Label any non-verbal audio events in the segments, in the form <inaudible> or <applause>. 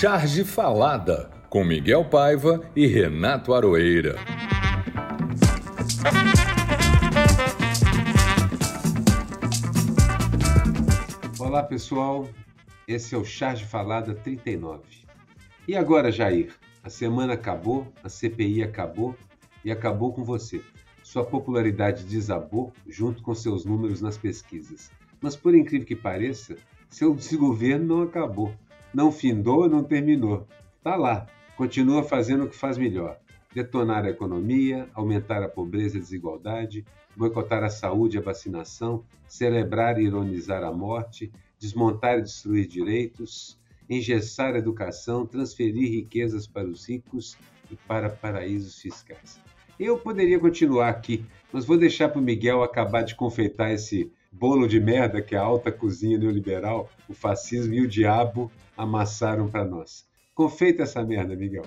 Charge Falada, com Miguel Paiva e Renato Aroeira. Olá pessoal, esse é o Charge Falada 39. E agora, Jair? A semana acabou, a CPI acabou e acabou com você. Sua popularidade desabou junto com seus números nas pesquisas. Mas por incrível que pareça, seu desgoverno não acabou. Não findou, não terminou. Está lá, continua fazendo o que faz melhor: detonar a economia, aumentar a pobreza e a desigualdade, boicotar a saúde e a vacinação, celebrar e ironizar a morte, desmontar e destruir direitos, engessar a educação, transferir riquezas para os ricos e para paraísos fiscais. Eu poderia continuar aqui, mas vou deixar para o Miguel acabar de confeitar esse bolo de merda que a alta cozinha neoliberal, o fascismo e o diabo amassaram para nós. Confeita essa merda, Miguel.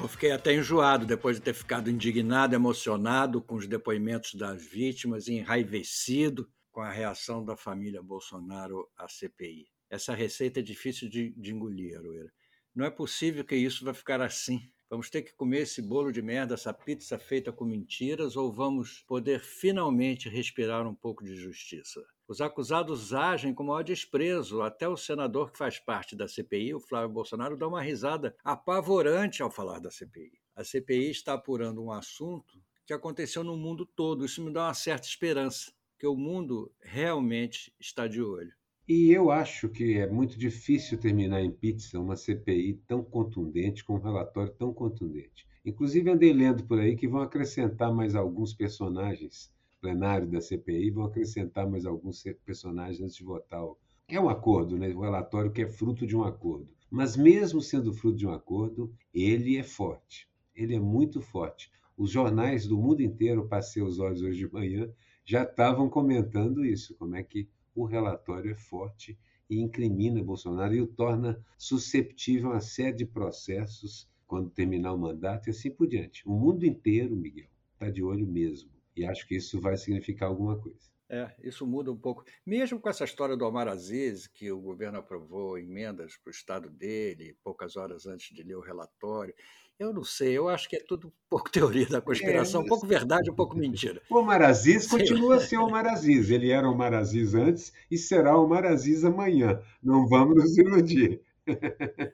Eu fiquei até enjoado depois de ter ficado indignado, emocionado com os depoimentos das vítimas e enraivecido com a reação da família Bolsonaro à CPI. Essa receita é difícil de, de engolir, Aroeira. Não é possível que isso vai ficar assim. Vamos ter que comer esse bolo de merda, essa pizza feita com mentiras, ou vamos poder finalmente respirar um pouco de justiça? Os acusados agem com maior desprezo. Até o senador que faz parte da CPI, o Flávio Bolsonaro, dá uma risada apavorante ao falar da CPI. A CPI está apurando um assunto que aconteceu no mundo todo. Isso me dá uma certa esperança, que o mundo realmente está de olho. E eu acho que é muito difícil terminar em pizza uma CPI tão contundente, com um relatório tão contundente. Inclusive, andei lendo por aí que vão acrescentar mais alguns personagens, plenário da CPI, vão acrescentar mais alguns personagens antes de votar. É um acordo, né? o relatório que é fruto de um acordo. Mas, mesmo sendo fruto de um acordo, ele é forte. Ele é muito forte. Os jornais do mundo inteiro, passei os olhos hoje de manhã, já estavam comentando isso, como é que o relatório é forte e incrimina Bolsonaro e o torna susceptível a uma série de processos quando terminar o mandato e assim por diante. O mundo inteiro, Miguel, está de olho mesmo. E acho que isso vai significar alguma coisa. É, isso muda um pouco. Mesmo com essa história do Omar Aziz, que o governo aprovou emendas para o estado dele, poucas horas antes de ler o relatório, eu não sei, eu acho que é tudo um pouco <laughs> teoria da conspiração, é, um pouco verdade, um pouco mentira. O Omar Aziz continua a ser Omar Aziz. Ele era Omar Aziz antes e será Omar Aziz amanhã. Não vamos nos iludir.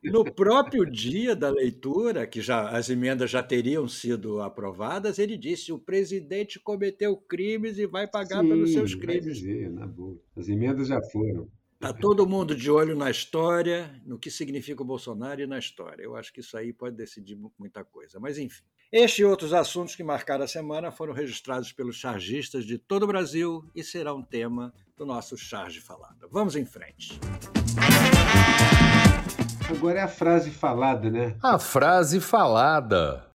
No próprio dia da leitura, que já as emendas já teriam sido aprovadas, ele disse: o presidente cometeu crimes e vai pagar Sim, pelos seus crimes. Dizer, na boa. As emendas já foram. Está todo mundo de olho na história, no que significa o Bolsonaro e na história. Eu acho que isso aí pode decidir muita coisa. Mas, enfim. Este e outros assuntos que marcaram a semana foram registrados pelos chargistas de todo o Brasil e será um tema do nosso Charge Falada. Vamos em frente. Agora é a frase falada, né? A frase falada.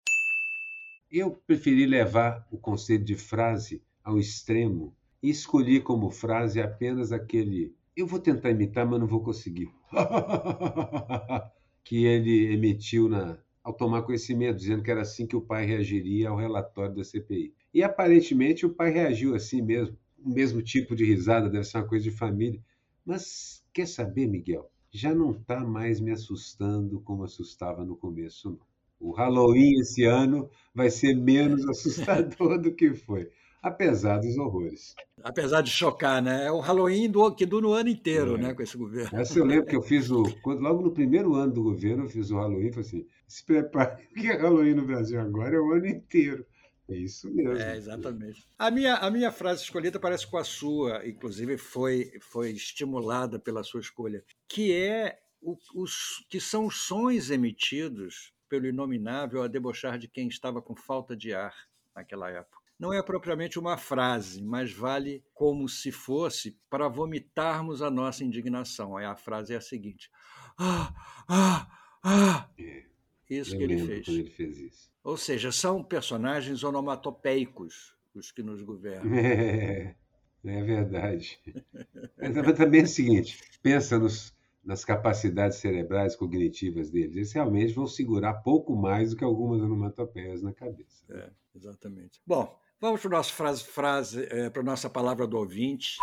Eu preferi levar o conceito de frase ao extremo e escolhi como frase apenas aquele eu vou tentar imitar, mas não vou conseguir. <laughs> que ele emitiu na, ao tomar conhecimento, dizendo que era assim que o pai reagiria ao relatório da CPI. E aparentemente o pai reagiu assim mesmo. O mesmo tipo de risada, deve ser uma coisa de família. Mas quer saber, Miguel? Já não está mais me assustando como assustava no começo. Não. O Halloween esse ano vai ser menos assustador <laughs> do que foi apesar dos horrores. Apesar de chocar, né? É o Halloween do, que dura o ano inteiro, é. né, com esse governo. Essa eu lembro que eu fiz o. <laughs> Quando, logo no primeiro ano do governo, eu fiz o Halloween e falei assim: se prepare, <laughs> que Halloween no Brasil agora é o ano inteiro. É isso mesmo. É, exatamente. A minha, a minha frase escolhida parece com a sua, inclusive foi, foi estimulada pela sua escolha, que é o, os que são os sons emitidos pelo inominável a debochar de quem estava com falta de ar naquela época não é propriamente uma frase, mas vale como se fosse para vomitarmos a nossa indignação. Aí a frase é a seguinte: Ah, ah, ah! É, isso que ele fez. ele fez isso. Ou seja, são personagens onomatopeicos os que nos governam. <laughs> É, é verdade. Mas também é o seguinte: pensa nos, nas capacidades cerebrais cognitivas deles. Eles realmente vão segurar pouco mais do que algumas onomatopeias na cabeça. É, exatamente. Bom, Vamos para a nossa frase, frase é, para nossa palavra do ouvinte.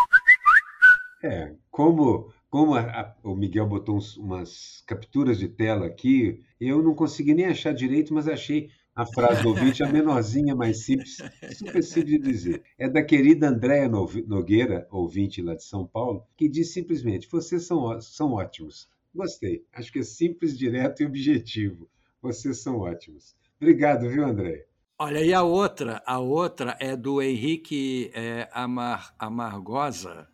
É, como, como a, a, o Miguel botou uns, umas capturas de tela aqui, eu não consegui nem achar direito, mas achei a frase do ouvinte, a menorzinha, mais simples, super simples de dizer. É da querida Andréa Nogueira, ouvinte lá de São Paulo, que diz simplesmente: vocês são, são ótimos. Gostei. Acho que é simples, direto e objetivo. Vocês são ótimos. Obrigado, viu, André? Olha, e a outra, a outra é do Henrique é, Amar, Amargosa.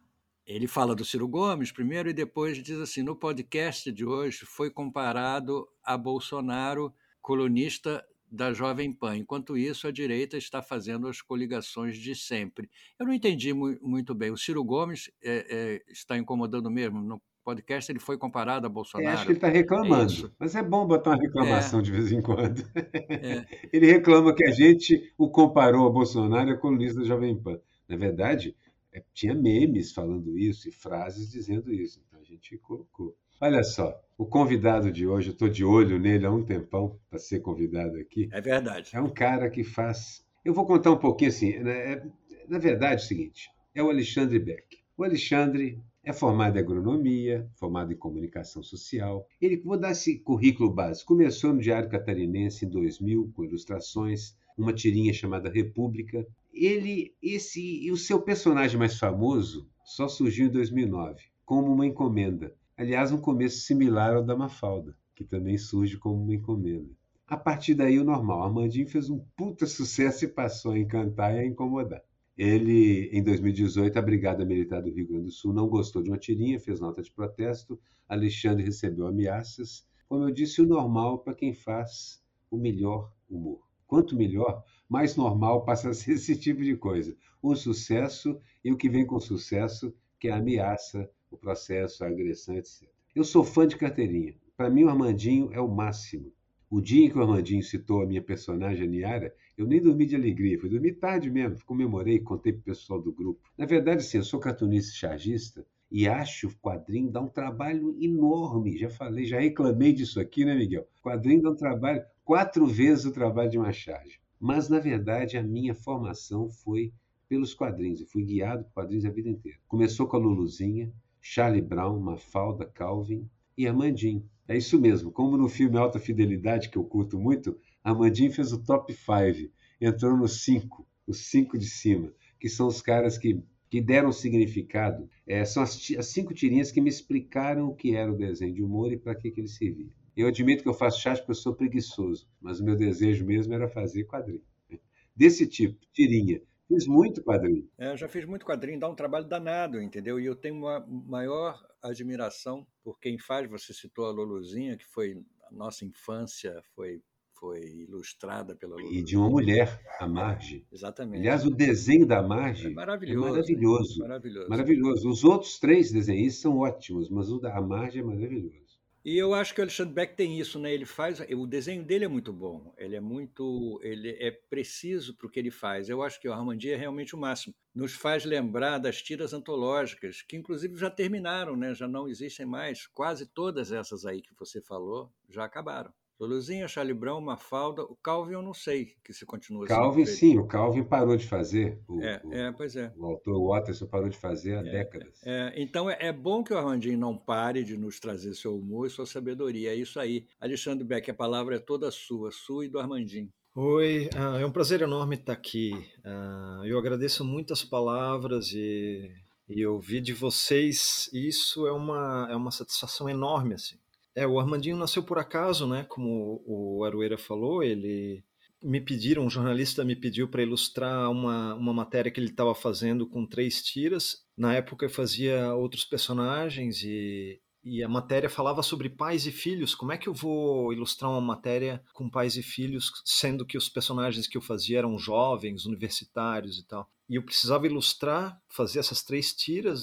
Ele fala do Ciro Gomes primeiro e depois diz assim: no podcast de hoje foi comparado a Bolsonaro, colunista da Jovem Pan. Enquanto isso, a direita está fazendo as coligações de sempre. Eu não entendi mu muito bem. O Ciro Gomes é, é, está incomodando mesmo? No podcast ele foi comparado a Bolsonaro. É, acho que ele está reclamando. É mas é bom botar uma reclamação é. de vez em quando. É. <laughs> ele reclama que a gente o comparou a Bolsonaro e a colunista da Jovem Pan. Na verdade, é, tinha memes falando isso e frases dizendo isso. Então a gente colocou. Olha só, o convidado de hoje, eu estou de olho nele há um tempão para ser convidado aqui. É verdade. É um cara que faz. Eu vou contar um pouquinho assim. Né? É, na verdade, é o seguinte: é o Alexandre Beck. O Alexandre é formado em agronomia, formado em comunicação social. Ele, vou dar esse currículo básico. Começou no Diário Catarinense em 2000, com ilustrações, uma tirinha chamada República. Ele, esse, e o seu personagem mais famoso só surgiu em 2009, como uma encomenda. Aliás, um começo similar ao da Mafalda, que também surge como uma encomenda. A partir daí, o normal. Armandinho fez um puta sucesso e passou a encantar e a incomodar. Ele, em 2018, a Brigada Militar do Rio Grande do Sul não gostou de uma tirinha, fez nota de protesto. Alexandre recebeu ameaças. Como eu disse, o normal para quem faz o melhor humor. Quanto melhor, mais normal passa a ser <laughs> esse tipo de coisa. O sucesso e o que vem com sucesso, que é a ameaça, o processo, a agressão, etc. Eu sou fã de carteirinha. Para mim, o Armandinho é o máximo. O dia em que o Armandinho citou a minha personagem, Niara, eu nem dormi de alegria. Fui dormir tarde mesmo. Comemorei, contei para o pessoal do grupo. Na verdade, sim, eu sou cartunista chargista e acho o quadrinho dá um trabalho enorme. Já falei, já reclamei disso aqui, né, Miguel? O quadrinho dá um trabalho, quatro vezes o trabalho de uma charge. Mas, na verdade, a minha formação foi pelos quadrinhos. Eu fui guiado por quadrinhos a vida inteira. Começou com a Luluzinha, Charlie Brown, Mafalda, Calvin e Amandinho. É isso mesmo, como no filme Alta Fidelidade, que eu curto muito, Amandinho fez o top 5, entrou nos 5, os 5 de cima, que são os caras que, que deram significado. É, são as, as, cinco tirinhas que me explicaram o que era o desenho de humor e para que, que ele servia. Eu admito que eu faço chat porque eu sou preguiçoso, mas o meu desejo mesmo era fazer quadrinho. <laughs> Desse tipo, tirinha. Fiz muito quadrinho. É, já fiz muito quadrinho, dá um trabalho danado, entendeu? E eu tenho uma maior admiração por quem faz. Você citou a Luluzinha, que foi a nossa infância, foi foi ilustrada pela Luluzinha. E de uma mulher, a Marge. Exatamente. Aliás, o desenho da Marge é maravilhoso. É maravilhoso. Maravilhoso. maravilhoso. Os outros três desenhistas são ótimos, mas o da Marge é maravilhoso. E eu acho que o Alexandre Beck tem isso, né? Ele faz, o desenho dele é muito bom, ele é muito, ele é preciso para o que ele faz. Eu acho que o Armandi é realmente o máximo. Nos faz lembrar das tiras antológicas, que inclusive já terminaram, né? Já não existem mais. Quase todas essas aí que você falou já acabaram. Luluzinha, Charlie Brown, Mafalda, o Calvin eu não sei que se continua Calvin sim, o Calvin parou de fazer. O, é, o, é, pois é. O autor Watterson parou de fazer há é, décadas. É, então é, é, bom que o Armandinho não pare de nos trazer seu humor e sua sabedoria. É isso aí. Alexandre Beck, a palavra é toda sua, sua e do Armandinho. Oi, ah, é um prazer enorme estar aqui. Ah, eu agradeço muito as palavras e, e ouvir de vocês. Isso é uma, é uma satisfação enorme. Assim. É, o Armandinho nasceu por acaso, né? Como o Arueira falou, ele me pediram, um jornalista me pediu para ilustrar uma, uma matéria que ele estava fazendo com três tiras. Na época eu fazia outros personagens e, e a matéria falava sobre pais e filhos. Como é que eu vou ilustrar uma matéria com pais e filhos, sendo que os personagens que eu fazia eram jovens, universitários e tal? E eu precisava ilustrar, fazer essas três tiras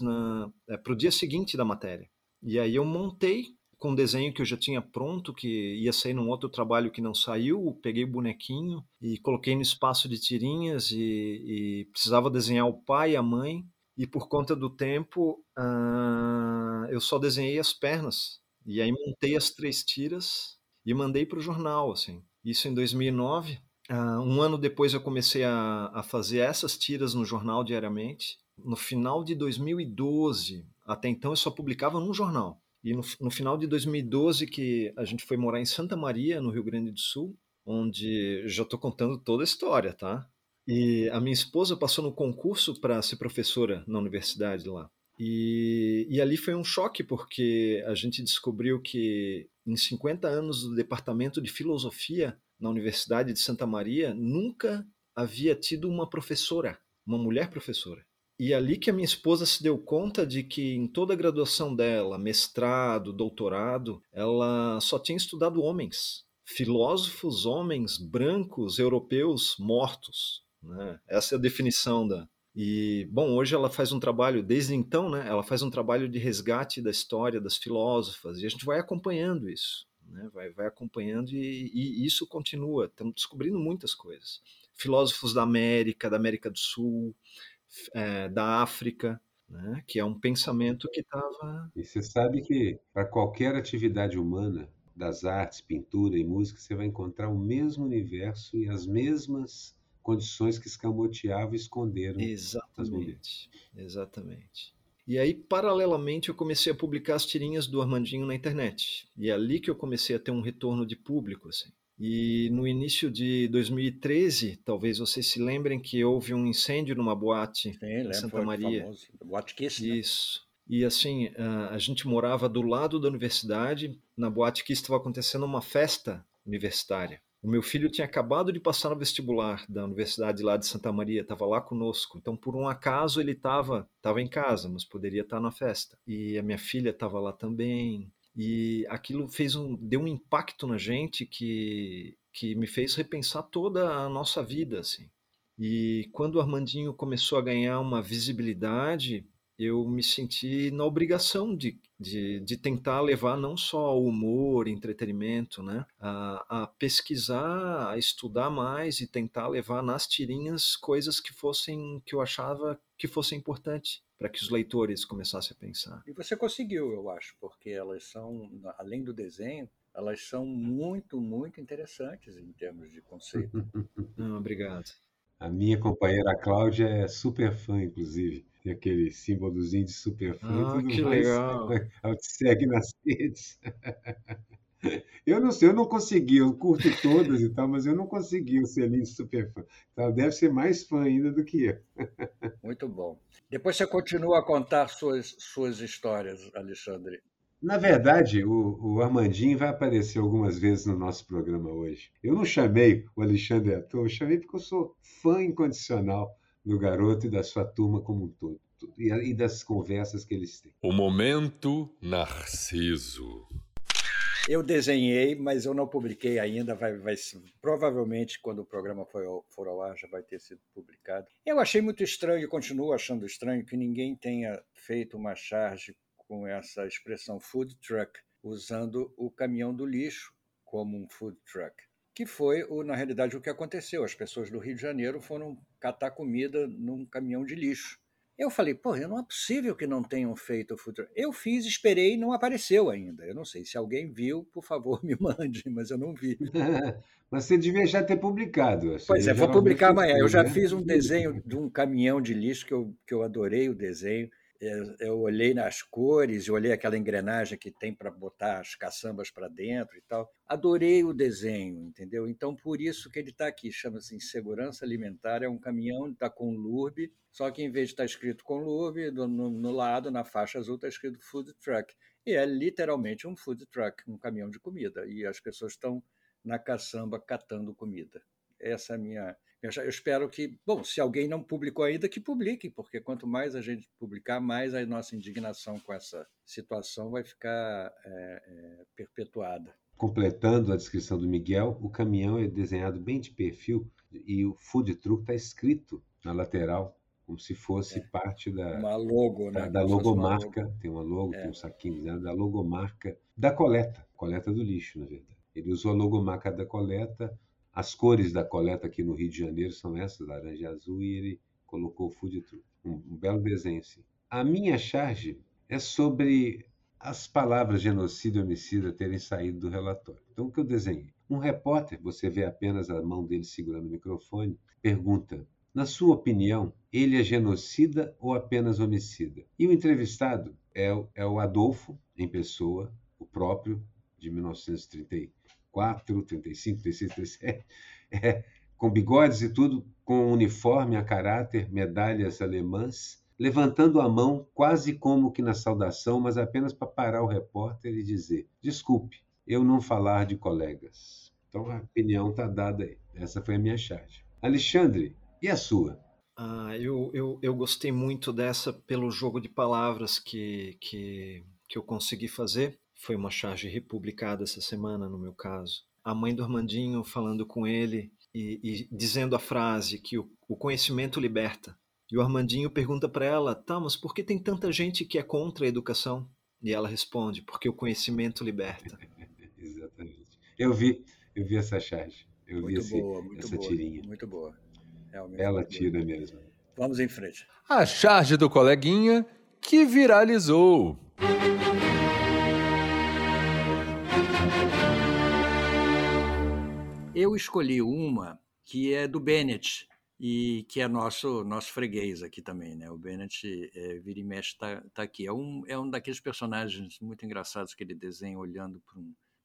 é, para o dia seguinte da matéria. E aí eu montei com um desenho que eu já tinha pronto, que ia sair num outro trabalho que não saiu, peguei o bonequinho e coloquei no espaço de tirinhas e, e precisava desenhar o pai e a mãe, e por conta do tempo uh, eu só desenhei as pernas, e aí montei as três tiras e mandei para o jornal, assim. Isso em 2009. Uh, ah, um ano depois eu comecei a, a fazer essas tiras no jornal diariamente. No final de 2012, Até então eu só publicava num jornal. E no, no final de 2012 que a gente foi morar em Santa Maria, no Rio Grande do Sul, onde já estou contando toda a história, tá? E a minha esposa passou no concurso para ser professora na universidade lá. E, e, ali foi um choque, porque a gente descobriu que em 50 anos do departamento de filosofia na Universidade de Santa Maria, nunca havia tido uma professora, uma mulher professora. E ali que a minha esposa se deu conta de que em toda a graduação dela, mestrado, doutorado, ela só tinha estudado homens, filósofos homens brancos europeus mortos. Né? Essa é a definição da. E bom, hoje ela faz um trabalho desde então, né? Ela faz um trabalho de resgate da história das filósofas e a gente vai acompanhando isso, né? Vai, vai acompanhando e, e isso continua. Estamos descobrindo muitas coisas. Filósofos da América, da América do Sul, é, da África, né? que é um pensamento que estava. E você sabe que para qualquer atividade humana, das artes, pintura e música, você vai encontrar o mesmo universo e as mesmas condições que escamoteavam e esconderam exatamente, Exatamente. E aí, paralelamente, eu comecei a publicar as tirinhas do Armandinho na internet. E é ali que eu comecei a ter um retorno de público, assim. E no início de 2013, talvez vocês se lembrem que houve um incêndio numa boate Sim, em Santa Maria. Famoso, boate Kiss, né? Isso. E assim, a gente morava do lado da universidade. Na boate Kiss estava acontecendo uma festa universitária. O meu filho tinha acabado de passar no vestibular da universidade lá de Santa Maria, estava lá conosco. Então, por um acaso, ele estava tava em casa, mas poderia estar na festa. E a minha filha estava lá também. E aquilo fez um, deu um impacto na gente que, que me fez repensar toda a nossa vida, assim. E quando o Armandinho começou a ganhar uma visibilidade, eu me senti na obrigação de, de, de, tentar levar não só humor, entretenimento, né, a, a, pesquisar, a estudar mais e tentar levar nas tirinhas coisas que fossem que eu achava que fossem importantes para que os leitores começassem a pensar. E você conseguiu, eu acho, porque elas são, além do desenho, elas são muito, muito interessantes em termos de conceito. Não, <laughs> obrigado. A minha companheira Cláudia é super fã, inclusive. Tem aquele símbolozinho de super fã. Ah, que mais. legal. <laughs> Ela te segue nas redes. <laughs> <laughs> Eu não sei, eu não consegui, eu curto todas e tal, mas eu não consegui o selinho de super fã. Então, deve ser mais fã ainda do que eu. <laughs> Muito bom. Depois você continua a contar suas, suas histórias, Alexandre. Na verdade, o, o, Armandinho vai aparecer algumas vezes no nosso programa hoje. Eu não chamei o Alexandre à toa, eu chamei porque eu sou fã incondicional do garoto e da sua turma como um todo. E, e das conversas que eles têm. O momento Narciso. Eu desenhei, mas eu não publiquei ainda. Vai, vai, provavelmente, quando o programa for ao, for ao ar, já vai ter sido publicado. Eu achei muito estranho e continuo achando estranho que ninguém tenha feito uma charge com essa expressão food truck, usando o caminhão do lixo como um food truck. Que foi, na realidade, o que aconteceu. As pessoas do Rio de Janeiro foram catar comida num caminhão de lixo. Eu falei, pô, não é possível que não tenham feito o futuro. Eu fiz, esperei e não apareceu ainda. Eu não sei. Se alguém viu, por favor, <laughs> me mande, mas eu não vi. <laughs> mas você devia já ter publicado. Pois é, vou publicar amanhã. Eu já né? fiz um desenho de um caminhão de lixo que eu, que eu adorei o desenho eu olhei nas cores, eu olhei aquela engrenagem que tem para botar as caçambas para dentro e tal. Adorei o desenho, entendeu? Então, por isso que ele está aqui, chama-se Segurança Alimentar, é um caminhão, está com LURB, só que em vez de estar tá escrito com LURB, no, no, lado, na faixa azul, está escrito Food Truck. E é literalmente um food truck, um caminhão de comida. E as pessoas estão na caçamba catando comida. Essa é a minha eu espero que, bom, se alguém não publicou ainda, que publique, porque quanto mais a gente publicar, mais a nossa indignação com essa situação vai ficar é, é, perpetuada. Completando a descrição do Miguel, o caminhão é desenhado bem de perfil e o food truck está escrito na lateral, como se fosse é. parte da, uma logo, né? da, da logomarca. Logo. Tem uma logo, tem um é. saquinho né, da logomarca da coleta, coleta do lixo, na verdade. Ele usou a logomarca da coleta as cores da coleta aqui no Rio de Janeiro são essas, laranja e azul, e ele colocou o food truck. Um, um belo desenho, sim. A minha charge é sobre as palavras genocídio e homicida terem saído do relatório. Então, o que eu desenhei? Um repórter, você vê apenas a mão dele segurando o microfone, pergunta: Na sua opinião, ele é genocida ou apenas homicida? E o entrevistado é, é o Adolfo, em pessoa, o próprio, de 1934, 35, 36, 37, é, com bigodes e tudo, com uniforme a caráter, medalhas alemãs, levantando a mão quase como que na saudação, mas apenas para parar o repórter e dizer: desculpe, eu não falar de colegas. Então a opinião está dada aí. Essa foi a minha charge. Alexandre, e a sua? Ah, eu, eu, eu gostei muito dessa pelo jogo de palavras que, que, que eu consegui fazer. Foi uma charge republicada essa semana, no meu caso. A mãe do Armandinho falando com ele e, e dizendo a frase que o, o conhecimento liberta. E o Armandinho pergunta para ela: tá, mas por que tem tanta gente que é contra a educação? E ela responde: porque o conhecimento liberta. <laughs> Exatamente. Eu vi, eu vi essa charge. Eu muito vi boa, muito essa boa, tirinha. Muito boa. Realmente Ela muito tira boa. mesmo. Vamos em frente. A charge do coleguinha que viralizou. Eu escolhi uma que é do Bennett e que é nosso nosso freguês aqui também, né? O Bennett é, vira e mexe tá, tá aqui. É um é um daqueles personagens muito engraçados que ele desenha olhando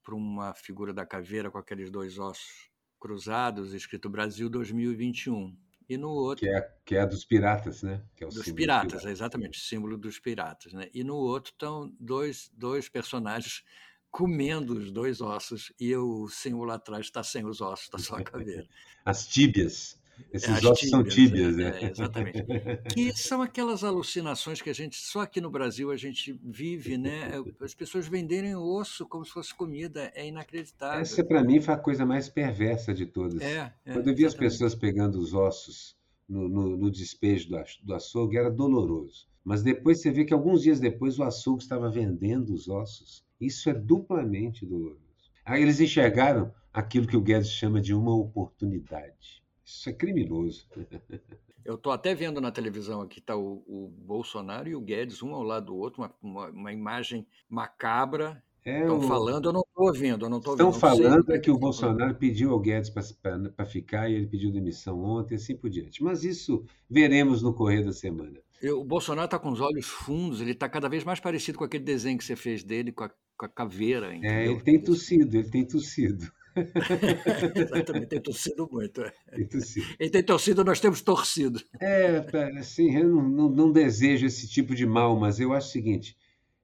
para um, uma figura da caveira com aqueles dois ossos cruzados, escrito Brasil 2021. E no outro Que é, que é dos piratas, né? É dos piratas, pirata. exatamente, símbolo dos piratas, né? E no outro estão dois, dois personagens comendo os dois ossos e o símbolo atrás está sem os ossos, está só a caveira. <laughs> As tíbias. Esses É, as ossos são tíbias, é, né? é, exatamente. <laughs> Que são aquelas alucinações que a gente, só aqui no Brasil a gente vive, né? As pessoas venderem o osso como se fosse comida, é inacreditável. Essa, para mim, foi a coisa mais perversa de todas. É, é, Quando eu vi as exatamente. pessoas pegando os ossos no, no- no despejo do açougue, era doloroso. Mas depois você vê que alguns dias depois o açougue estava vendendo os ossos. Isso é duplamente doloroso. Aí eles enxergaram aquilo que o Guedes chama de uma oportunidade. Isso é criminoso. <laughs> Eu estou até vendo na televisão aqui, está o, o Bolsonaro e o Guedes, um ao lado do outro, uma, uma, uma imagem macabra. É Estão o- falando, eu não estou ouvindo, eu não estou Estão ouvindo. sei falando que é que o. Bolsonaro pediu ao Guedes para ficar e ele pediu demissão ontem, assim por diante. Mas isso veremos no correr da semana. O Bolsonaro está com os olhos fundos, ele está cada vez mais parecido com aquele desenho que você fez dele, com a, com a caveira. É, entendeu? ele tem tossido, ele tem tossido. <laughs> Exatamente, tem torcido muito. é. Tem tossido. Ele tem torcido, nós temos torcido. É, pera, assim, eu não, não, não desejo esse tipo de mal, mas eu acho o seguinte: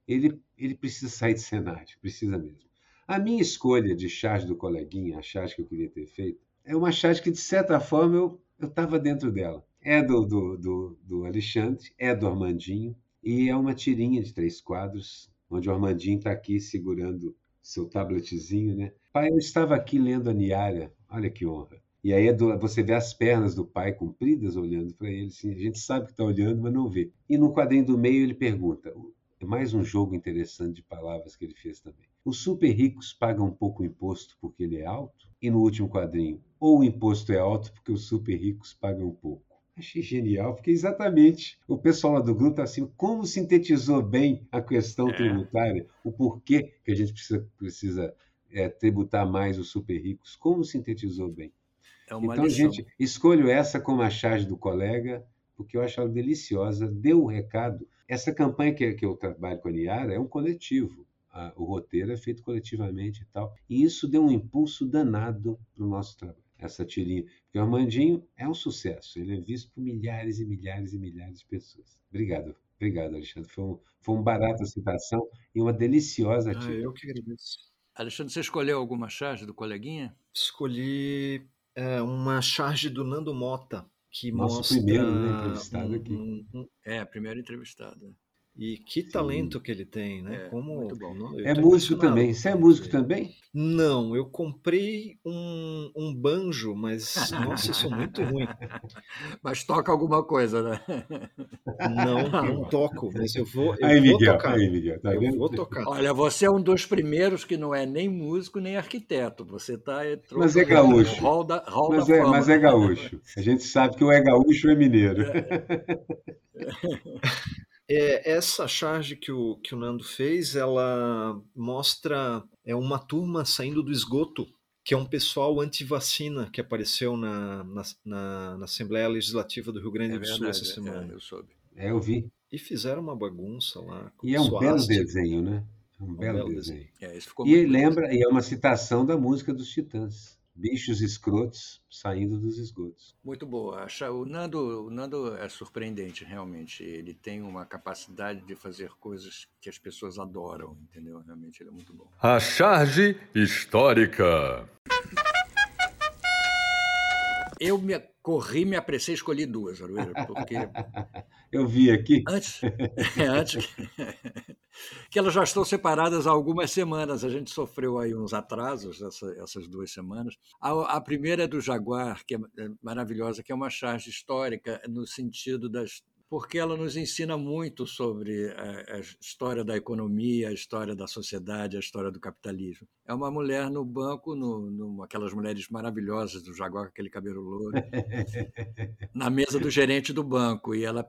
ele, ele precisa sair de cenário, precisa mesmo. A minha escolha de charge do coleguinha, a charge que eu queria ter feito, é uma charge que, de certa forma, eu estava dentro dela. É do, do, do, do Alexandre, é do Armandinho, e é uma tirinha de três quadros, onde o Armandinho está aqui segurando seu tabletzinho, né? Pai, eu estava aqui lendo a Niara, olha que honra. E aí é você vê as pernas do pai compridas olhando para ele, assim, a gente sabe que está olhando, mas não vê. E no quadrinho do meio ele pergunta, é mais um jogo interessante de palavras que ele fez também. Os super ricos pagam pouco imposto porque ele é alto? E no último quadrinho, ou o imposto é alto porque os super ricos pagam pouco? Achei genial, porque exatamente o pessoal lá do grupo está assim, como sintetizou bem a questão É. tributária, o porquê que a gente precisa, precisa é, tributar mais os super ricos, como sintetizou bem. É Então, lição. gente, escolho essa como a charge do colega, porque eu acho ela deliciosa, deu o recado. Essa campanha que, que eu trabalho com a Niara é um coletivo. A- o roteiro é feito coletivamente e tal. E isso deu um impulso danado para o nosso trabalho. Essa tirinha. Porque o Armandinho é um sucesso. Ele é visto por milhares e milhares e milhares de pessoas. Obrigado. Obrigado, Alexandre. Foi um, foi um barato a citação e uma deliciosa Ah, tira. eu que agradeço. Alexandre, você escolheu alguma charge do coleguinha? Escolhi é, uma charge do Nando Mota, que Nosso mostra primeiro, né, entrevistado aqui. um- um- É, a primeira entrevistada. E que talento que ele tem, né? É, Como não, É músico também. Você é músico também? Não, eu comprei um, um banjo, mas nossa, eu sou muito ruim. <laughs> Mas toca alguma coisa, né? Não, <laughs> não toco, mas eu vou, eu Aí, vou Miguel, tocar. aí, Miguel, tá eu vendo? vou tocar. Olha, você é um dos primeiros que não é nem músico nem arquiteto. Você está Mas é gaúcho. Hall da, hall Mas da é, mas é gaúcho. A gente sabe que ou é gaúcho ou é mineiro. É, <laughs> essa charge que o, que o Nando fez, ela mostra é uma turma saindo do esgoto que é um pessoal anti-vacina que apareceu na, na, na, na, Assembleia Legislativa do Rio Grande é do Sul essa é, semana. É, eu soube. É, eu vi. E fizeram uma bagunça lá. E é um belo desenho, né? É um, um belo, belo, desenho. desenho. É, e lembra, e é uma citação da música dos Titãs bichos escrotos saindo dos esgotos. Muito boa. O Nando, o Nando é surpreendente, realmente. Ele tem uma capacidade de fazer coisas que as pessoas adoram, entendeu? Realmente ele é muito bom. A charge histórica. Eu me corri, me apressei, escolhi duas, Arueira, porque <laughs> eu vi aqui. Antes, é, antes <laughs> que elas já estão separadas há algumas semanas. A gente sofreu aí uns atrasos essa, essas duas semanas. A, a, primeira é do Jaguar, que é, é maravilhosa, que é uma charge histórica no sentido das porque ela nos ensina muito sobre a, a, história da economia, a história da sociedade, a história do capitalismo. É uma mulher no banco, no, no aquelas mulheres maravilhosas do Jaguar com aquele cabelo louro, na mesa do gerente do banco, e ela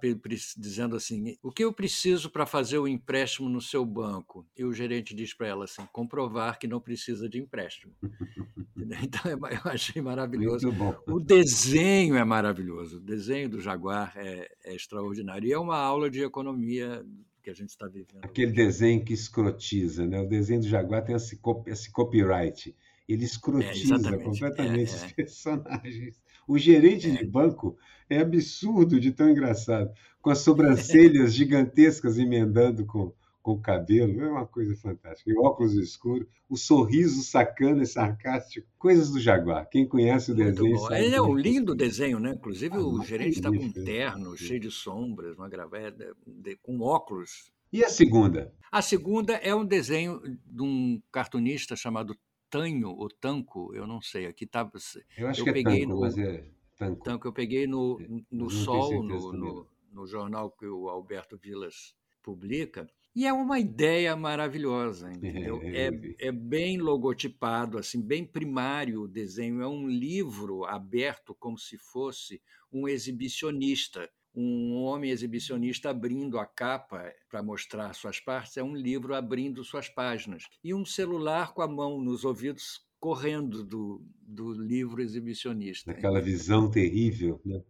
dizendo assim: O que eu preciso para fazer o empréstimo no seu banco? E o gerente diz para ela assim: comprovar que não precisa de empréstimo. <laughs> então é eu achei maravilhoso. O desenho é maravilhoso, o desenho do Jaguar é, é extraordinário extraordinário. E é uma aula de economia que a gente está vivendo. Aquele desenho que escrotiza, né? O desenho do Jaguar tem esse, esse copyright. Ele escrotiza é, completamente é, é. os personagens. O gerente de é. banco é absurdo de tão engraçado, com as sobrancelhas <laughs> gigantescas emendando com, com o cabelo, é uma coisa fantástica. E óculos escuros, o sorriso sacana e sarcástico, coisas do Jaguar. Quem conhece o desenho. Ele é um lindo desenho, né? Inclusive ah, o gerente está com um terno cheio de sombras, uma gravata, com óculos. E a segunda? A segunda é um desenho de um cartunista chamado Tanho, ou Tanco, eu não sei. Aqui tá. Eu acho eu que é peguei Tanco, no, mas é Tanco. Tanco, eu peguei no, no Sol, no, no, no jornal que o Alberto Vilas publica e é uma ideia maravilhosa, entendeu? <laughs> É, é, bem logotipado, assim, bem primário o desenho. É um livro aberto como se fosse um exibicionista. Um homem exibicionista abrindo a capa para mostrar suas partes, é um livro abrindo suas páginas. E um celular com a mão nos ouvidos correndo do, do livro exibicionista. Aquela visão terrível. Né?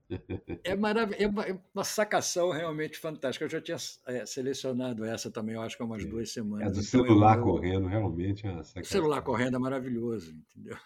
É, marav é, uma, é uma sacação realmente fantástica. Eu já tinha é, selecionado essa também, eu acho que há umas é. duas semanas. É do então, celular eu, correndo, realmente é uma sacação. O celular correndo é maravilhoso, entendeu?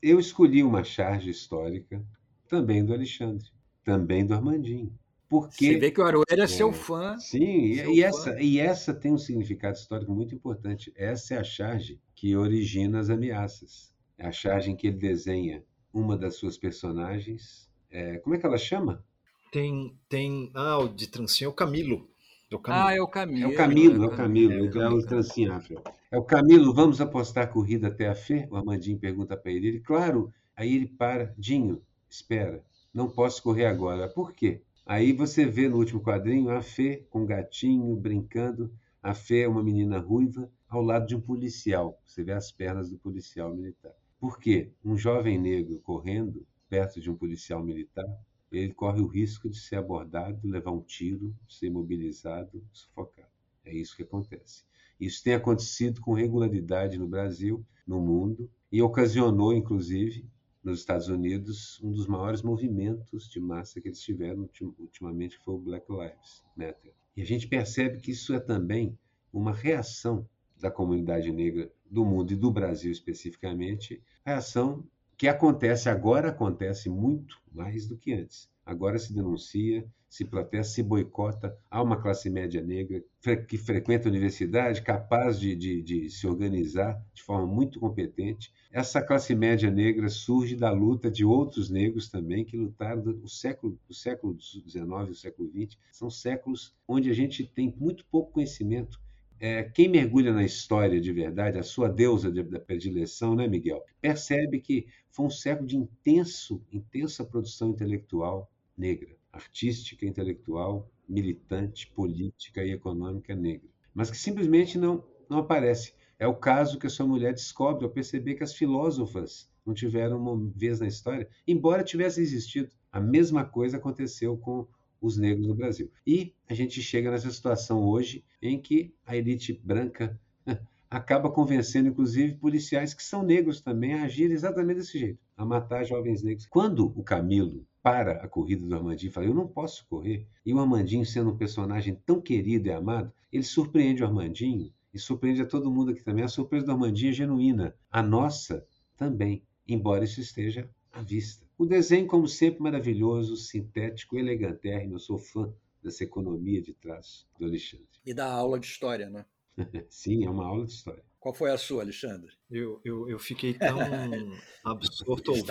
Eu escolhi uma charge histórica também do Alexandre, também do Armandinho. Porque, Você vê que o Aroeira é, é seu fã. Sim, seu e, fã. Essa, e essa tem um significado histórico muito importante. Essa é a charge que origina as ameaças. É a charge em que ele desenha uma das suas personagens. É, como é que ela chama? Tem, tem. Ah, o de trancinha é o Camilo. É o Camilo. Ah, é o Camilo. É o Camilo, é o Camilo. É o, Camilo, é o trancinha afro. É o Camilo, vamos apostar a corrida até a fé? O Amandinho pergunta para ele. Ele, claro. Aí ele para. Dinho, espera. Não posso correr agora. Por quê? Aí você vê no último quadrinho a Fê com um gatinho brincando. A Fê é uma menina ruiva ao lado de um policial. Você vê as pernas do policial militar. Por quê? Um jovem negro correndo perto de um policial militar, ele corre o risco de ser abordado, levar um tiro, ser imobilizado, sufocado. É isso que acontece. Isso tem acontecido com regularidade no Brasil, no mundo, e ocasionou, inclusive, nos Estados Unidos, um dos maiores movimentos de massa que eles tiveram ultimamente foi o Black Lives Matter. E a gente percebe que isso é também uma reação da comunidade negra do mundo e do Brasil especificamente, reação que acontece agora, acontece muito mais do que antes. Agora se denuncia, se protesta, se boicota. Há uma classe média negra que frequenta a universidade, capaz de, de, de se organizar de forma muito competente. Essa classe média negra surge da luta de outros negros também que lutaram o século, o século XIX e o século XX. São séculos onde a gente tem muito pouco conhecimento é, quem mergulha na história de verdade, a sua deusa de, da predileção, né, Miguel, percebe que foi um século de intenso, intensa produção intelectual negra, artística, intelectual, militante, política e econômica negra, mas que simplesmente não, não aparece. É o caso que a sua mulher descobre ao perceber que as filósofas não tiveram uma vez na história, embora tivesse existido. A mesma coisa aconteceu com os negros no Brasil. E a gente chega nessa situação hoje em que a elite branca <laughs> acaba convencendo, inclusive, policiais que são negros também a agir exatamente desse jeito, a matar jovens negros. Quando o Camilo para a corrida do Armandinho e fala: Eu não posso correr, e o Armandinho, sendo um personagem tão querido e amado, ele surpreende o Armandinho e surpreende a todo mundo aqui também. A surpresa do Armandinho é genuína, a nossa também, embora isso esteja à vista. O desenho, como sempre, maravilhoso, sintético, elegantérrimo. Eu sou fã dessa economia de traço do Alexandre. E da aula de história, né? <laughs> Sim, é uma aula de história. Qual foi a sua, Alexandre? Eu, eu, eu fiquei tão <laughs> absorto ouvindo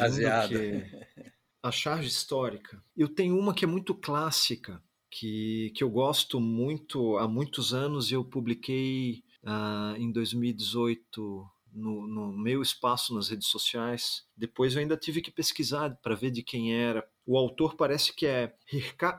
que a charge histórica. Eu tenho uma que é muito clássica, que, que eu gosto muito há muitos anos e eu publiquei uh, em 2018 no, no, meu espaço nas redes sociais. Depois eu ainda tive que pesquisar para ver de quem era. O autor parece que é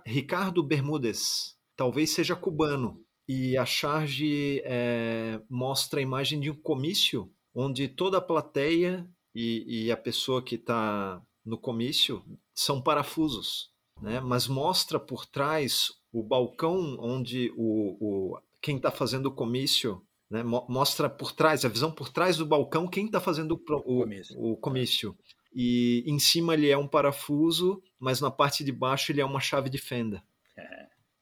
Ricardo Bermúdez, talvez seja cubano. E a charge é, mostra a imagem de um comício onde toda a plateia e, e a pessoa que está no comício são parafusos, né? mas mostra por trás o balcão onde o, o quem está fazendo o comício né? Mostra por trás, a visão por trás do balcão, quem está fazendo o, o, comício. o, comício. E em cima ele é um parafuso, mas na parte de baixo ele é uma chave de fenda.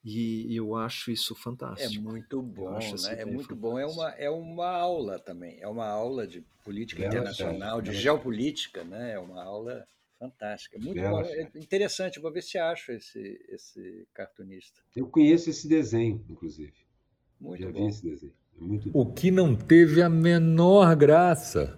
É. E, eu acho isso fantástico. É muito bom, né? É muito fantástico. bom. É uma, é uma aula também. É uma aula de política internacional, de geopolítica, né? É uma aula fantástica. Muito bom. É interessante. Vou ver se acho esse, esse cartunista. Eu conheço esse desenho, inclusive. Muito Já bom. vi esse desenho. Muito o que não teve a menor graça.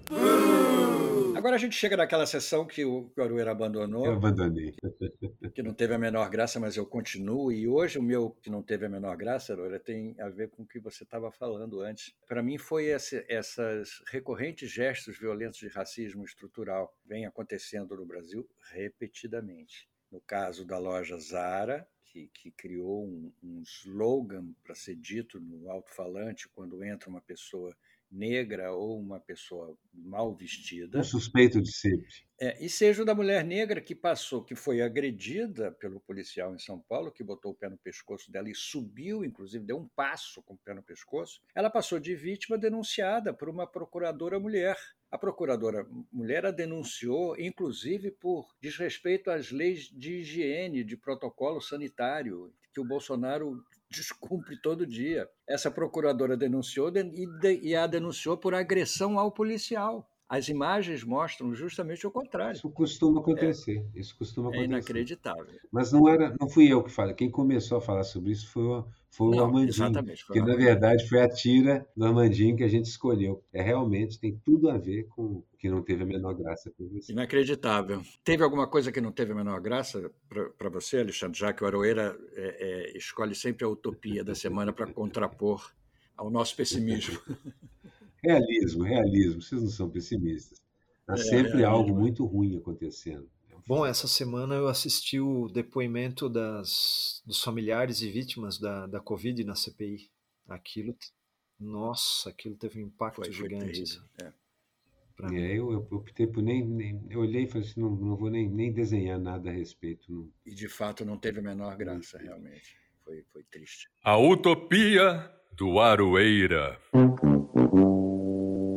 Agora a gente chega naquela sessão que o Arueira abandonou. Eu abandonei. <laughs> Que não teve a menor graça, mas eu continuo. E hoje o meu que não teve a menor graça, Arueira, tem a ver com o que você estava falando antes. Para mim foi esse, essas recorrentes gestos violentos de racismo estrutural vem acontecendo no Brasil repetidamente. No caso da loja Zara, que, que criou um, um slogan para ser dito no alto-falante quando entra uma pessoa negra ou uma pessoa mal vestida. Um suspeito de sempre. É, e seja o da mulher negra que passou, que foi agredida pelo policial em São Paulo, que botou o pé no pescoço dela e subiu, inclusive deu um passo com o pé no pescoço. Ela passou de vítima denunciada por uma procuradora mulher. A procuradora mulher a denunciou, inclusive por desrespeito às leis de higiene, de protocolo sanitário, que o Bolsonaro descumpre todo dia. Essa procuradora denunciou e a denunciou por agressão ao policial. As imagens mostram justamente o contrário. Isso costuma acontecer. É, isso costuma acontecer. É inacreditável. Mas não era, não fui eu que falei. Quem começou a falar sobre isso foi o, foi não, o Armandinho. Exatamente. Que na verdade foi a tira do Armandinho que a gente escolheu. É realmente tem tudo a ver com que não teve a menor graça para você. Inacreditável. Teve alguma coisa que não teve a menor graça para você, Alexandre? Já que o Aroeira é, é, escolhe sempre a utopia da semana para contrapor ao nosso pessimismo. <laughs> Realismo, realismo. Vocês não são pessimistas. Há é, sempre algo muito ruim acontecendo. Bom, essa semana eu assisti o depoimento das, dos familiares e vítimas da, da Covid na CPI. Aquilo, nossa, aquilo teve um impacto foi, gigante. Foi é. É, eu, eu optei por nem, nem, Eu olhei e falei assim: não, não vou nem, nem desenhar nada a respeito. Não. E de fato não teve a menor graça, realmente. Foi, foi triste. A utopia do Aroeira.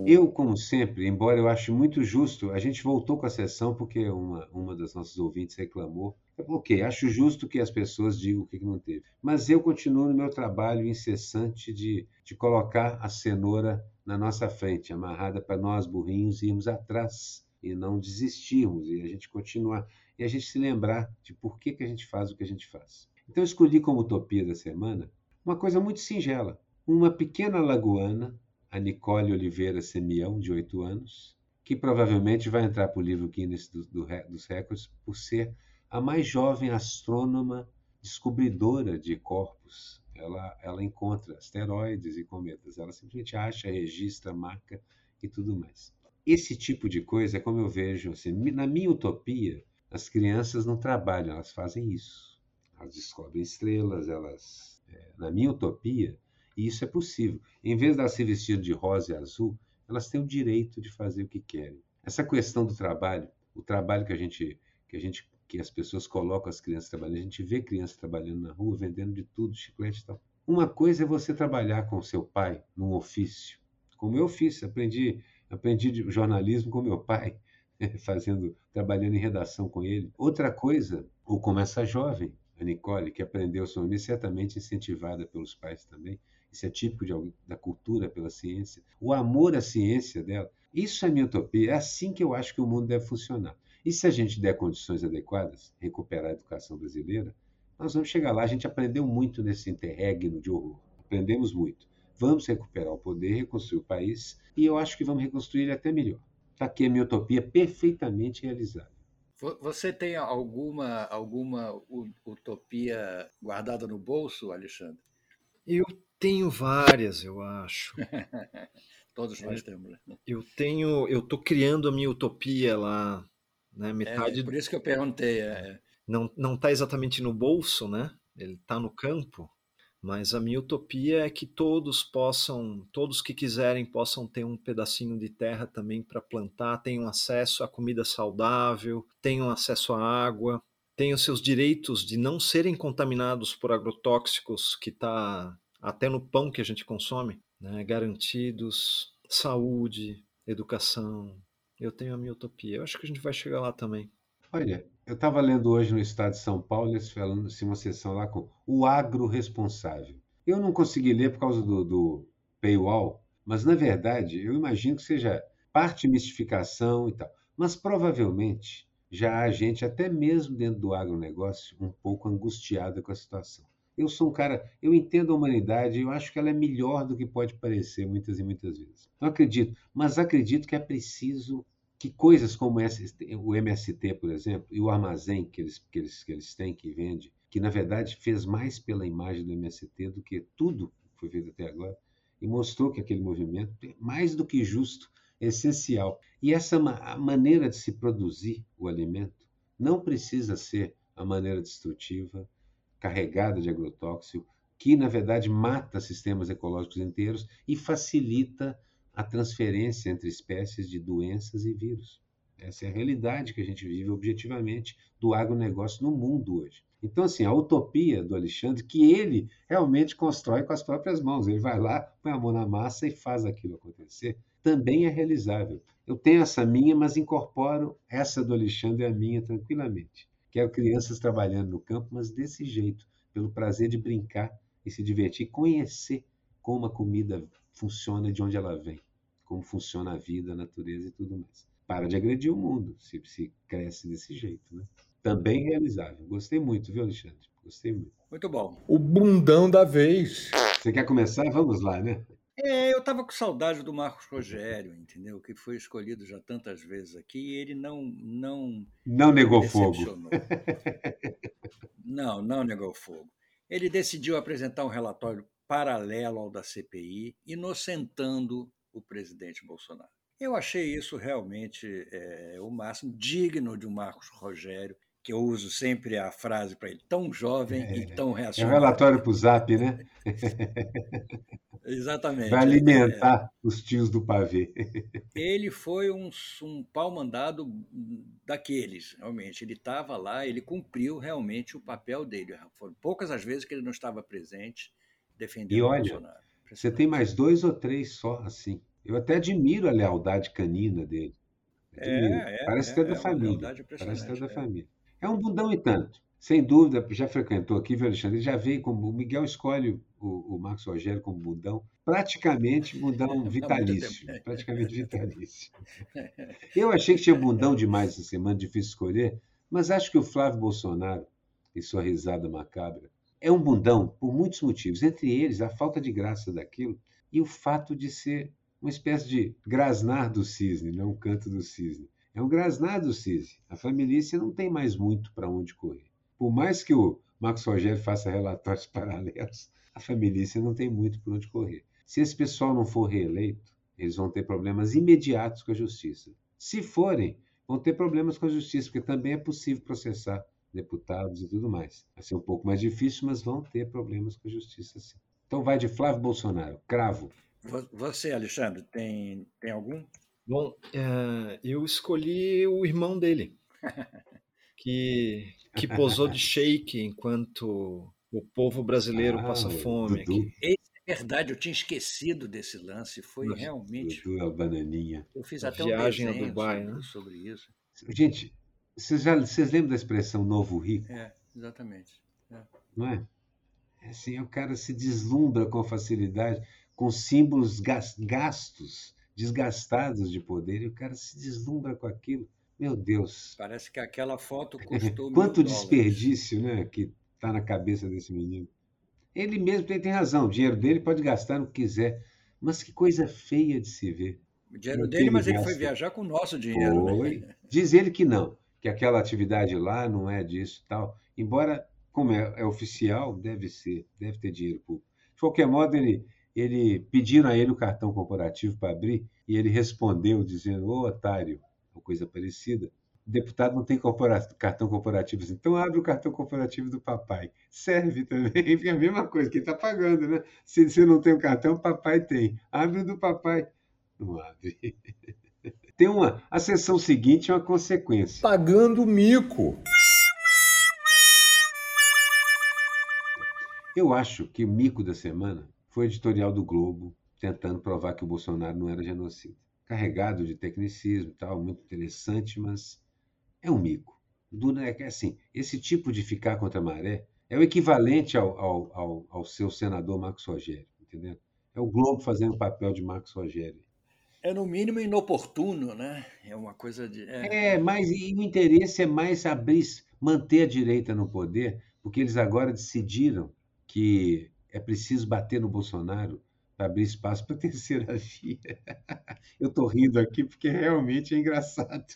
Eu, como sempre, embora eu ache muito justo, a gente voltou com a sessão porque uma, uma das nossas ouvintes reclamou. Ok, acho justo que as pessoas digam o que não teve. Mas eu continuo no meu trabalho incessante de, de colocar a cenoura na nossa frente, amarrada para nós, burrinhos, irmos atrás e não desistirmos e a gente continuar. E a gente se lembrar de por que, que a gente faz o que a gente faz. Então, eu escolhi como utopia da semana uma coisa muito singela. Uma pequena lagoana a Nicole Oliveira Semião, de 8 anos, que provavelmente vai entrar para o livro Guinness do, do, dos Records por ser a mais jovem astrônoma descobridora de corpos. Ela, ela encontra asteroides e cometas. Ela simplesmente acha, registra, marca e tudo mais. Esse tipo de coisa é como eu vejo. Assim, na minha utopia, as crianças não trabalham, elas fazem isso. Elas descobrem estrelas, elas. É, na minha utopia, e isso é possível. Em vez de elas se vestirem de rosa e azul, elas têm o direito de fazer o que querem. Essa questão do trabalho, o trabalho que a gente, que a gente, que as pessoas colocam as crianças trabalhando, a gente vê crianças trabalhando na rua, vendendo de tudo, chiclete e tal. Uma coisa é você trabalhar com seu pai num ofício, como eu fiz, aprendi, aprendi jornalismo com meu pai, <laughs> fazendo, trabalhando em redação com ele. Outra coisa, ou como essa jovem, a Nicole, que aprendeu astronomia, certamente incentivada pelos pais também, isso é típico de, da cultura pela ciência, o amor à ciência dela. Isso é minha utopia, é assim que eu acho que o mundo deve funcionar. E se a gente der condições adequadas, recuperar a educação brasileira, nós vamos chegar lá. A gente aprendeu muito nesse interregno de horror. Aprendemos muito. Vamos recuperar o poder, reconstruir o país, e eu acho que vamos reconstruir ele até melhor. Está aqui a minha utopia perfeitamente realizável. Você tem alguma, alguma utopia guardada no bolso, Alexandre? Eu tenho várias, eu acho. <laughs> Todos nós é, temos. Né? Eu tenho, eu estou criando a minha utopia lá, né? É, metade. É, por isso que eu perguntei. É. Não, não está exatamente no bolso, né? Ele está no campo. Mas a minha utopia é que todos possam, todos que quiserem possam ter um pedacinho de terra também para plantar, tenham acesso a comida saudável, tenham acesso à água, tenham seus direitos de não serem contaminados por agrotóxicos que está até no pão que a gente consome, né? garantidos, saúde, educação. Eu tenho a minha utopia. Eu acho que a gente vai chegar lá também. Olha, eu estava lendo hoje no estado de São Paulo, eles falando assim, uma sessão lá com o agro responsável. Eu não consegui ler por causa do, do paywall, mas na verdade eu imagino que seja parte mistificação e tal. Mas provavelmente já há gente, até mesmo dentro do agronegócio, um pouco angustiada com a situação. Eu sou um cara, eu entendo a humanidade, eu acho que ela é melhor do que pode parecer muitas e muitas vezes. Não acredito, mas acredito que é preciso que coisas como o MST, por exemplo, e o armazém que eles, que eles, que eles têm, que vende, que na verdade fez mais pela imagem do MST do que tudo que foi feito até agora, e mostrou que aquele movimento é mais do que justo, essencial. E essa maneira de se produzir o alimento não precisa ser a maneira destrutiva, carregada de agrotóxico, que na verdade mata sistemas ecológicos inteiros e facilita a transferência entre espécies de doenças e vírus. Essa é a realidade que a gente vive objetivamente do agronegócio no mundo hoje. Então, assim, a utopia do Alexandre, que ele realmente constrói com as próprias mãos, ele vai lá, põe a mão na massa e faz aquilo acontecer, também é realizável. Eu tenho essa minha, mas incorporo essa do Alexandre e a minha tranquilamente. Quero crianças trabalhando no campo, mas desse jeito, pelo prazer de brincar e se divertir, conhecer como a comida funciona e de onde ela vem, como funciona a vida, a natureza e tudo mais. Para de agredir o mundo, se, se cresce desse jeito, né? Também realizável. Gostei muito, viu, Alexandre? Gostei muito. Muito bom. O bundão da vez. Você quer começar? Vamos lá, né? É, eu estava com saudade do Marcos Rogério, entendeu? Que foi escolhido já tantas vezes aqui e ele não não não negou fogo. não, não negou fogo. Ele decidiu apresentar um relatório paralelo ao da CPI, inocentando o presidente Bolsonaro. Eu achei isso realmente é, o máximo digno de um Marcos Rogério, que eu uso sempre a frase para ele, tão jovem é, e tão reacionário. É um relatório para o Zap, né? <laughs> Exatamente. Vai alimentar é, os tios do pavê. Ele foi um, um pau mandado daqueles, realmente. Ele estava lá, ele cumpriu realmente o papel dele. Foram poucas as vezes que ele não estava presente defendendo e olha, Bolsonaro. Você tem mais dois ou três só, assim. Eu até admiro a lealdade canina dele. É, é, Parece é, que é da é família. Parece que é da família. É um bundão e tanto. Sem dúvida, já frequentou aqui, viu, Alexandre? Já veio como. O Miguel escolhe o, o Marcos Rogério como bundão, praticamente bundão <laughs> vitalício. praticamente vitalício. <laughs> Eu achei que tinha bundão demais essa semana, difícil escolher, mas acho que o Flávio Bolsonaro e sua risada macabra é um bundão por muitos motivos, entre eles a falta de graça daquilo e o fato de ser uma espécie de grasnar do cisne, não um canto do cisne. É um grasnar do cisne. A família não tem mais muito para onde correr. Por mais que o Marcos Rogério faça relatórios <laughs> paralelos, a família não tem muito por onde correr. Se esse pessoal não for reeleito, eles vão ter problemas imediatos com a justiça. Se forem, vão ter problemas com a justiça, porque também é possível processar deputados e tudo mais. Vai ser um pouco mais difícil, mas vão ter problemas com a justiça sim. Então vai de Flávio Bolsonaro, cravo. Você, Alexandre, tem, tem algum? Bom, é, eu escolhi o irmão dele, <laughs> que, que posou de shake enquanto o povo brasileiro ah, passa fome aqui. Esse, Verdade, eu tinha esquecido desse lance. Foi Nossa, realmente. a bananinha. Eu fiz até Viagem um a Dubai, sobre, né? sobre isso. Gente, vocês, já, vocês lembram da expressão novo rico? É, exatamente. É. Não é? é? Assim, o cara se deslumbra com facilidade, com símbolos gastos, desgastados de poder, e o cara se deslumbra com aquilo. Meu Deus. Parece que aquela foto <laughs> custou. Quanto desperdício, né? Que está na cabeça desse menino. Ele mesmo tem, tem razão, o dinheiro dele pode gastar no que quiser, mas que coisa feia de se ver. O dinheiro dele, mas ele foi viajar com o nosso dinheiro. Né? Foi. Né? Diz ele que não, que aquela atividade lá não é disso tal. Embora, como é, é oficial, deve ser, deve ter dinheiro público. De qualquer modo, ele, ele pediram a ele o cartão corporativo para abrir e ele respondeu dizendo, ô otário, ou coisa parecida deputado não tem cartão corporativo. Então abre o cartão corporativo do papai. Serve também, <laughs> é a mesma coisa, que está pagando, né? Se você não tem o cartão, o papai tem. Abre o do papai. Não abre. <laughs> Tem uma. A sessão seguinte é uma consequência. Pagando mico. Eu acho que o mico da semana foi o editorial do Globo tentando provar que o Bolsonaro não era genocida. Carregado de tecnicismo e tal, muito interessante, mas é um mico. É assim, esse tipo de ficar contra a maré é o equivalente ao, ao, ao, ao seu senador Marcos Rogério, entendeu? É o Globo fazendo o papel de Marcos Rogério. É no mínimo inoportuno, né? É uma coisa de. É, é mas o interesse é mais abrir, manter a direita no poder, porque eles agora decidiram que é preciso bater no Bolsonaro abrir espaço para a <laughs> terceira via. Eu estou rindo aqui porque realmente é engraçado.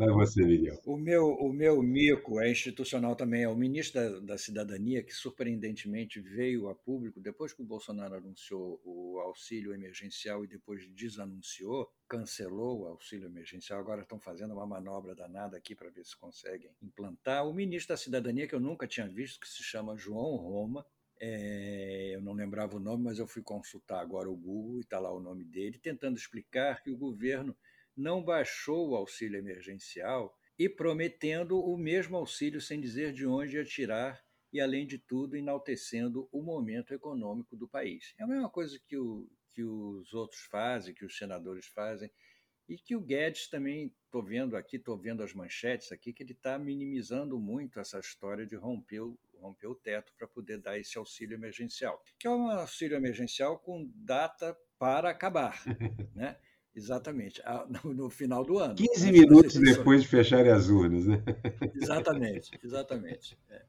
Vai você, Miguel. O meu, o meu mico é institucional também. É o ministro da, da, Cidadania, que surpreendentemente veio a público, depois que o Bolsonaro anunciou o auxílio emergencial e depois desanunciou, cancelou o auxílio emergencial. Agora estão fazendo uma manobra danada aqui para ver se conseguem implantar. O ministro da Cidadania, que eu nunca tinha visto, que se chama João Roma, é, eu não lembrava o nome, mas eu fui consultar agora o Google e está lá o nome dele, tentando explicar que o governo não baixou o auxílio emergencial e prometendo o mesmo auxílio sem dizer de onde ia tirar e, além de tudo, enaltecendo o momento econômico do país. É a mesma coisa que, o, que os outros fazem, que os senadores fazem, e que o Guedes também, estou vendo aqui, estou vendo as manchetes aqui, que ele está minimizando muito essa história de romper o, romper o teto para poder dar esse auxílio emergencial, que é um auxílio emergencial com data para acabar, <laughs> né? Exatamente, no, no, final do ano. 15 minutos depois de fecharem as urnas, né? Exatamente, exatamente. É.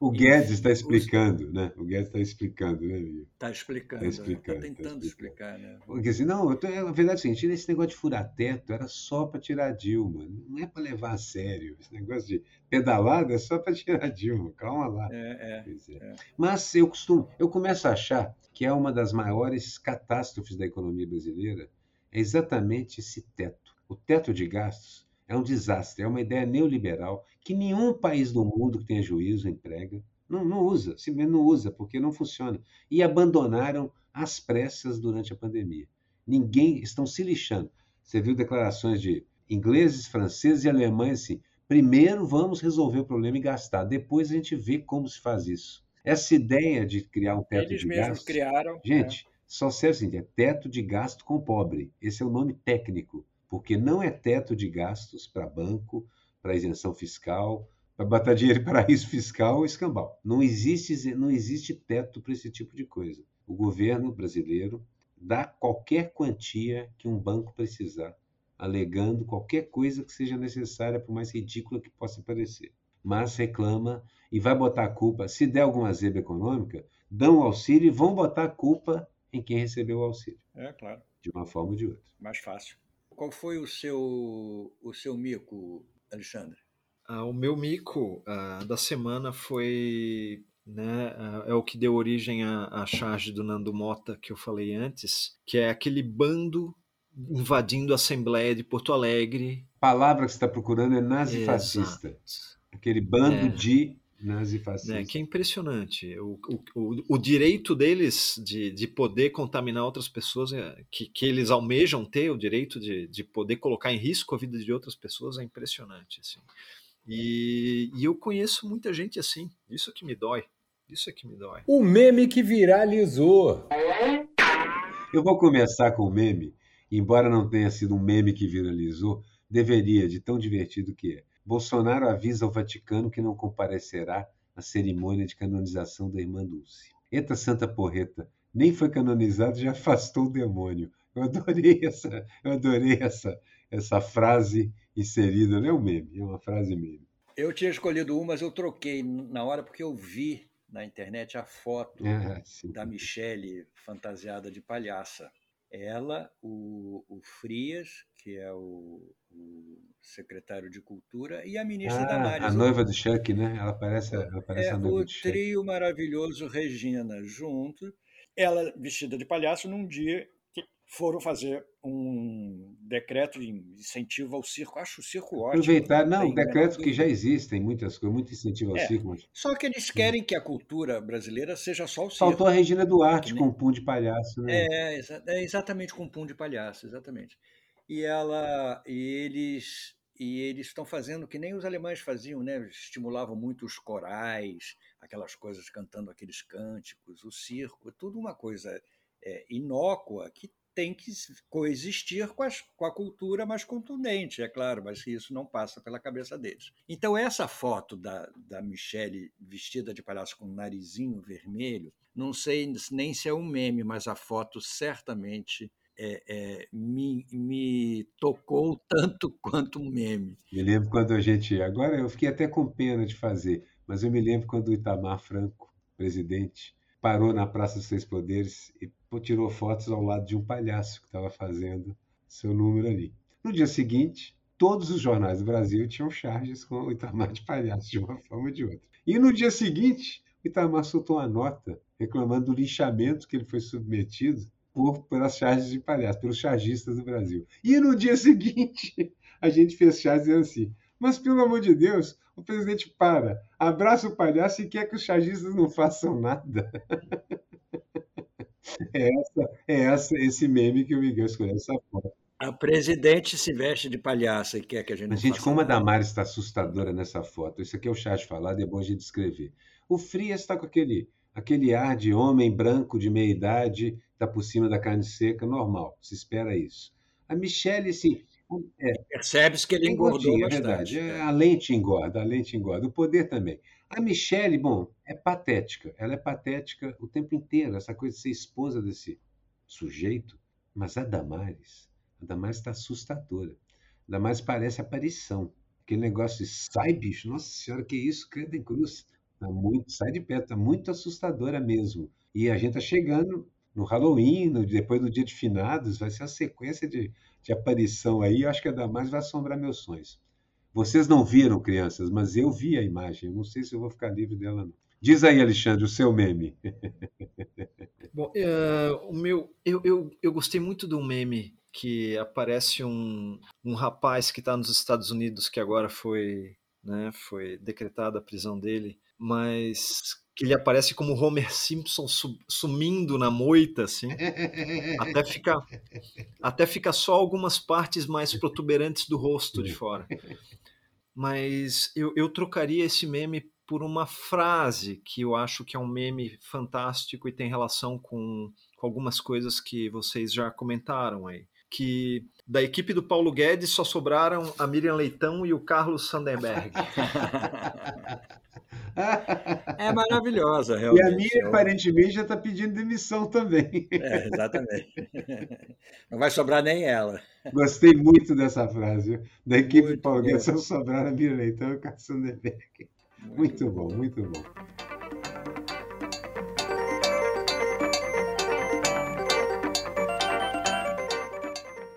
O Guedes está explicando, né? O Guedes está explicando, né? Está explicando, está né? tá, tá tentando tá explicar, né? Porque assim, não, tô, a verdade é a seguinte, esse negócio de furar teto era só para tirar Dilma, não é para levar a sério. Esse negócio de pedalada é só para <laughs> tirar Dilma, calma lá. É, é, é, é. Mas eu costumo, eu começo a achar que é uma das maiores catástrofes da economia brasileira, é exatamente esse teto. O teto de gastos é um desastre, é uma ideia neoliberal que nenhum país do mundo que tenha juízo emprega. Não, não usa, simplesmente não usa, porque não funciona. E abandonaram às pressas durante a pandemia. Ninguém, estão se lixando. Você viu declarações de ingleses, franceses e alemães assim, primeiro vamos resolver o problema e gastar, depois a gente vê como se faz isso. Essa ideia de criar um teto Eles de mesmos gasto... criaram. Gente, é. só serve assim, é teto de gasto com pobre. Esse é o nome técnico porque não é teto de gastos para banco, para isenção fiscal, para botar dinheiro em paraíso fiscal ou escambau. Não existe, não existe teto para esse tipo de coisa. O governo brasileiro dá qualquer quantia que um banco precisar, alegando qualquer coisa que seja necessária, por mais ridícula que possa parecer. Mas reclama e vai botar a culpa, se der alguma zebra econômica, dão auxílio e vão botar a culpa em quem recebeu o auxílio. É, claro. De uma forma ou de outra. Mais fácil. Qual foi o seu, o seu mico, Alexandre? Ah, o meu mico ah, da semana foi né, ah, é o que deu origem à, à charge do Nando Mota que eu falei antes, que é aquele bando invadindo a Assembleia de Porto Alegre. A palavra que você está procurando é nazifascista. Aquele bando é. de Nazifascista. Né, que é impressionante. O, o, o, direito deles de, de poder contaminar outras pessoas, é, que, que eles almejam ter, o direito de, de poder colocar em risco a vida de outras pessoas, é impressionante. Assim. E, e eu conheço muita gente assim, isso que me dói. Isso é que me dói. O meme que viralizou. Eu vou começar com o meme, embora não tenha sido um meme que viralizou, deveria, de tão divertido que é. Bolsonaro avisa ao Vaticano que não comparecerá à cerimônia de canonização da irmã Dulce. Eita santa porreta, nem foi canonizado, já afastou o demônio. Eu adorei essa, eu adorei essa, essa frase inserida, não é um meme, é uma frase meme. Eu tinha escolhido uma, mas eu troquei na hora porque eu vi na internet a foto Ah, da Michelle fantasiada de palhaça. Ela, o, o Frias, que é o, o secretário de Cultura, e a ministra Ah, Damares. a noiva do Chuck, né? Ela parece, ela parece é a noiva o do trio maravilhoso Regina junto. Ela vestida de palhaço num dia foram fazer um decreto de incentivo ao circo. Acho o circo ótimo. Aproveitar, não, tem decretos que já existem, muitas coisas, muito incentivo ao É. circo, mas Só que eles querem que a cultura brasileira seja só o circo. faltou a Regina Duarte nem- com o pum de palhaço, né? É, exa- é exatamente com pum de palhaço, exatamente. E ela e eles e eles estão fazendo que nem os alemães faziam, né? Estimulavam muito os corais, aquelas coisas cantando aqueles cânticos, o circo, é tudo uma coisa é, inócua que tem que coexistir com, as- com a cultura mais contundente, é claro, mas isso não passa pela cabeça deles. Então, essa foto da, da Michelle vestida de palhaço com um narizinho vermelho, não sei nem se é um meme, mas a foto certamente é, é, me, me tocou tanto <laughs> quanto um meme. Me lembro quando a gente. Agora eu fiquei até com pena de fazer, mas eu me lembro quando o Itamar Franco, presidente, parou na Praça dos Três Poderes e tirou fotos ao lado de um palhaço que estava fazendo seu número ali. No dia seguinte, todos os jornais do Brasil tinham charges com o Itamar de palhaço, de uma forma ou de outra. E no dia seguinte, o Itamar soltou uma nota reclamando do linchamento que ele foi submetido por, pelas charges de palhaço, pelos chargistas do Brasil. E no dia <laughs> seguinte, a gente fez charges assim: mas pelo amor de Deus, o presidente para, abraça o palhaço e quer que os chargistas não façam nada. <laughs> É, essa, é essa, esse meme que o Miguel escolheu, essa foto. A presidente se veste de palhaça e quer que a gente Mas, gente, como a. Damares está assustadora nessa foto, isso aqui é o chá de falado, é bom a gente descrever. O Frias está com aquele, aquele ar de homem branco de meia idade, está por cima da carne seca, normal, se espera isso. A Michelle, sim, Percebe-se que ele é engordou é bastante. verdade. É, a lente engorda, a lente engorda. O poder também. A Michelle, bom, é patética. Ela é patética o tempo inteiro, essa coisa de ser esposa desse sujeito. Mas a Damares, a Damares está assustadora. A Damares parece aparição. Aquele negócio de sai, bicho, nossa senhora, que isso, credo em cruz. Tá muito, sai de perto, tá muito assustadora mesmo. E a gente tá chegando no Halloween, no- depois do dia de finados, vai ser uma sequência de, de aparição aí. Acho que a Damares vai assombrar meus sonhos. Vocês não viram, crianças, mas eu vi a imagem. Eu não sei se eu vou ficar livre dela, não. Diz aí, Alexandre, o seu meme. <laughs> Bom, é, o meu, eu, eu, eu gostei muito do meme que aparece um, um rapaz que está nos Estados Unidos que agora foi, né, foi decretada a prisão dele, mas que ele aparece como Homer Simpson su- sumindo na moita, assim, até ficar até fica só algumas partes mais protuberantes do rosto de fora. Mas eu, eu trocaria esse meme por uma frase que eu acho que é um meme fantástico e tem relação com, com algumas coisas que vocês já comentaram aí. Que da equipe do Paulo Guedes só sobraram a Miriam Leitão e o Carlos Sanderberg. É <laughs> maravilhosa, E realmente. a minha, aparentemente, já está pedindo demissão também. É, exatamente. Não vai sobrar nem ela. Gostei muito dessa frase. Da equipe Muito Paulo Guedes, só sobraram a Mira Leitão e o Carlos Sanderberg. Muito bom, muito bom.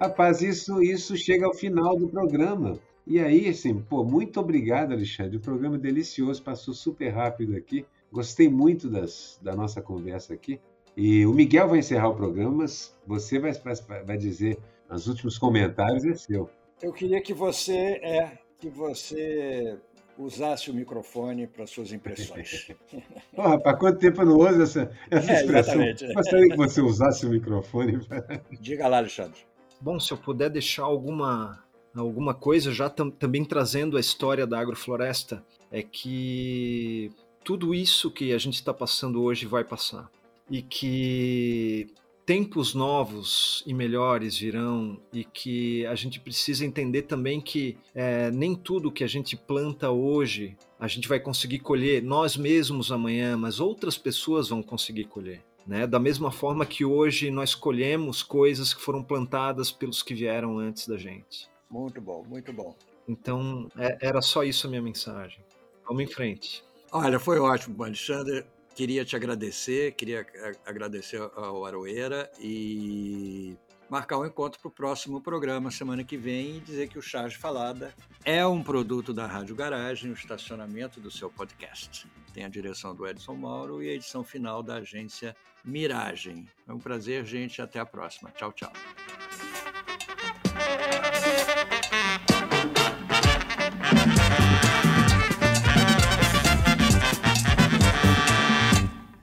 Rapaz, isso, isso chega ao final do programa. E aí, assim, pô, muito obrigado, Alexandre. O programa é delicioso, passou super rápido aqui. Gostei muito das, da nossa conversa aqui. E o Miguel vai encerrar o programa, mas você vai, vai, vai dizer os últimos comentários, é seu. Eu queria que você é que você usasse o microfone para suas impressões. <laughs> Ô, rapaz, quanto tempo eu não uso essa, essa É, expressão? exatamente. Gostaria que você usasse o microfone. Diga lá, Alexandre. Bom, se eu puder deixar alguma, alguma coisa, já tam, também trazendo a história da agrofloresta, é que tudo isso que a gente está passando hoje vai passar e que tempos novos e melhores virão e que a gente precisa entender também que é, nem tudo que a gente planta hoje a gente vai conseguir colher nós mesmos amanhã, mas outras pessoas vão conseguir colher. Né? Da mesma forma que hoje nós colhemos coisas que foram plantadas pelos que vieram antes da gente. Muito bom, muito bom. Então, é, era só isso a minha mensagem. Vamos em frente. Olha, foi ótimo, Alexandre. Queria te agradecer, queria agradecer ao Aroeira e marcar um encontro para o próximo programa semana que vem e dizer que o Charge Falada é um produto da Rádio Garagem, o estacionamento do seu podcast. Tem a direção do Edson Mauro e a edição final da agência Miragem. É um prazer, gente. Até a próxima. Tchau, tchau.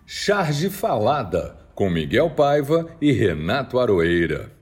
Charge Falada, com Miguel Paiva e Renato Aroeira.